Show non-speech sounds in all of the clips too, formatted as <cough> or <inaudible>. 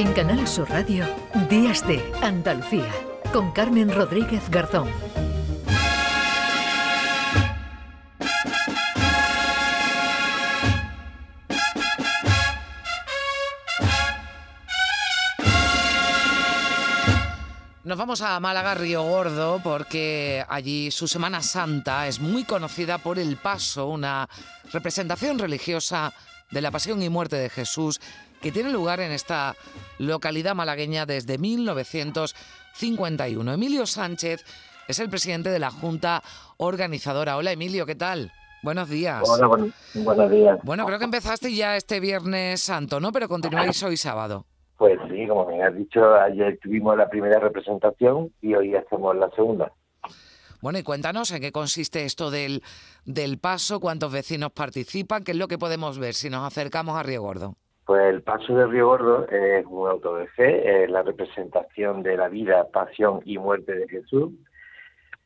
En Canal Sur Radio, Días de Andalucía, con Carmen Rodríguez Garzón. Nos vamos a Málaga, Río Gordo, porque allí su Semana Santa es muy conocida por el paso, una representación religiosa de la pasión y muerte de Jesús que tiene lugar en esta localidad malagueña desde 1951. Emilio Sánchez es el presidente de la Junta Organizadora. Hola Emilio, ¿qué tal? Buenos días. Hola, buen- buenos días. Bueno, creo que empezaste ya este Viernes Santo, ¿no? Pero continuáis hoy sábado. Pues sí, como me has dicho, ayer tuvimos la primera representación y hoy hacemos la segunda. Bueno, y cuéntanos en qué consiste esto del, del paso, cuántos vecinos participan, qué es lo que podemos ver si nos acercamos a Río Gordo. Pues el Paso de Río Gordo es un auto de fe, es la representación de la vida, pasión y muerte de Jesús.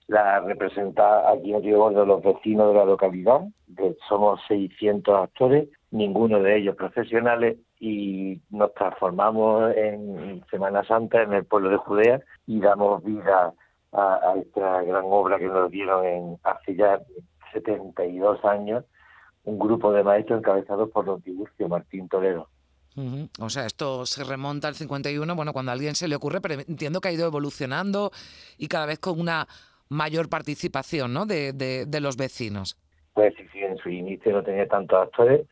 La representa aquí en Río Gordo los vecinos de la localidad. Somos 600 actores, ninguno de ellos profesionales, y nos transformamos en Semana Santa en el pueblo de Judea y damos vida a, a esta gran obra que nos dieron en, hace ya 72 años un grupo de maestros encabezados por don Tiburcio Martín Toledo. O sea, esto se remonta al 51, bueno, cuando a alguien se le ocurre, pero entiendo que ha ido evolucionando y cada vez con una mayor participación ¿no? de, de- de los vecinos. Pues sí, sí, en su inicio no tenía tantos actores,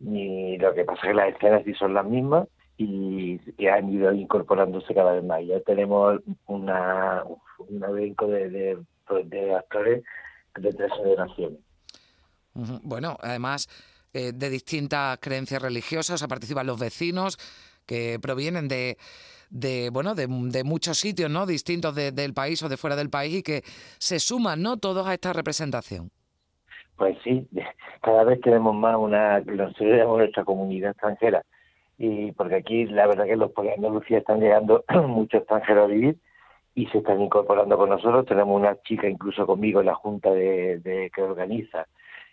ni lo que pasa es que las escenas sí son las mismas y, y han ido incorporándose cada vez más. Ya tenemos una, un elenco de, de, pues, de actores de tres generaciones. Bueno, además eh, de distintas creencias religiosas, o participan los vecinos que provienen de, de bueno, de, muchos sitios, ¿no? Distintos de- del país o de fuera del país y que se suman, ¿no? Todos a esta representación. Pues sí, <laughs> cada vez tenemos más una, nuestra comunidad extranjera. Y porque aquí la verdad que los pueblos de Andalucía están llegando <clears throat> muchos extranjeros a vivir y se están incorporando con nosotros. Tenemos una chica incluso conmigo en la junta de, de que organiza,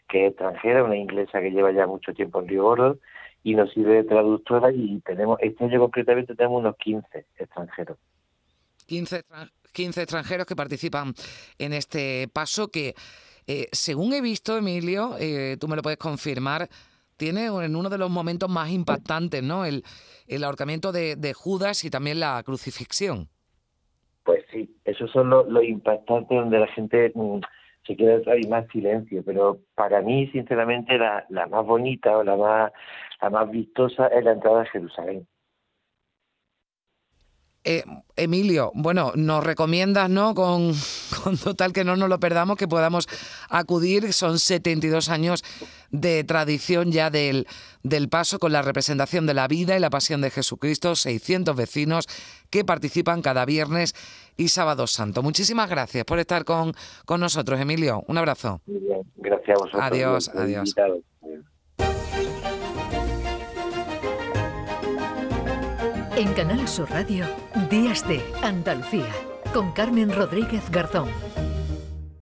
que es extranjera, una inglesa que lleva ya mucho tiempo en Río Gordo y nos sirve de traductora y tenemos, este año concretamente tenemos unos 15 extranjeros. 15, extran- 15 extranjeros que participan en este paso que, eh, según he visto, Emilio, eh, tú me lo puedes confirmar, tiene en uno de los momentos más impactantes, ¿no? El, el ahorcamiento de, de Judas y también la crucifixión. Pues sí, esos son los, los impactantes donde la gente mm, se queda hay más silencio, pero para mí, sinceramente, la, la más bonita o la más, la más vistosa es la entrada a Jerusalén. Eh, Emilio, bueno, nos recomiendas, ¿no? Con, <laughs> con total que no nos lo perdamos, que podamos acudir. Son 72 años de tradición ya del, del paso con la representación de la vida y la pasión de Jesucristo. 600 vecinos que participan cada viernes y sábado santo. Muchísimas gracias por estar con, con nosotros, Emilio. Un abrazo. Muy bien, gracias a vosotros. Adiós, adiós. En Canal Sur Radio, Días de Andalucía, con Carmen Rodríguez Garzón.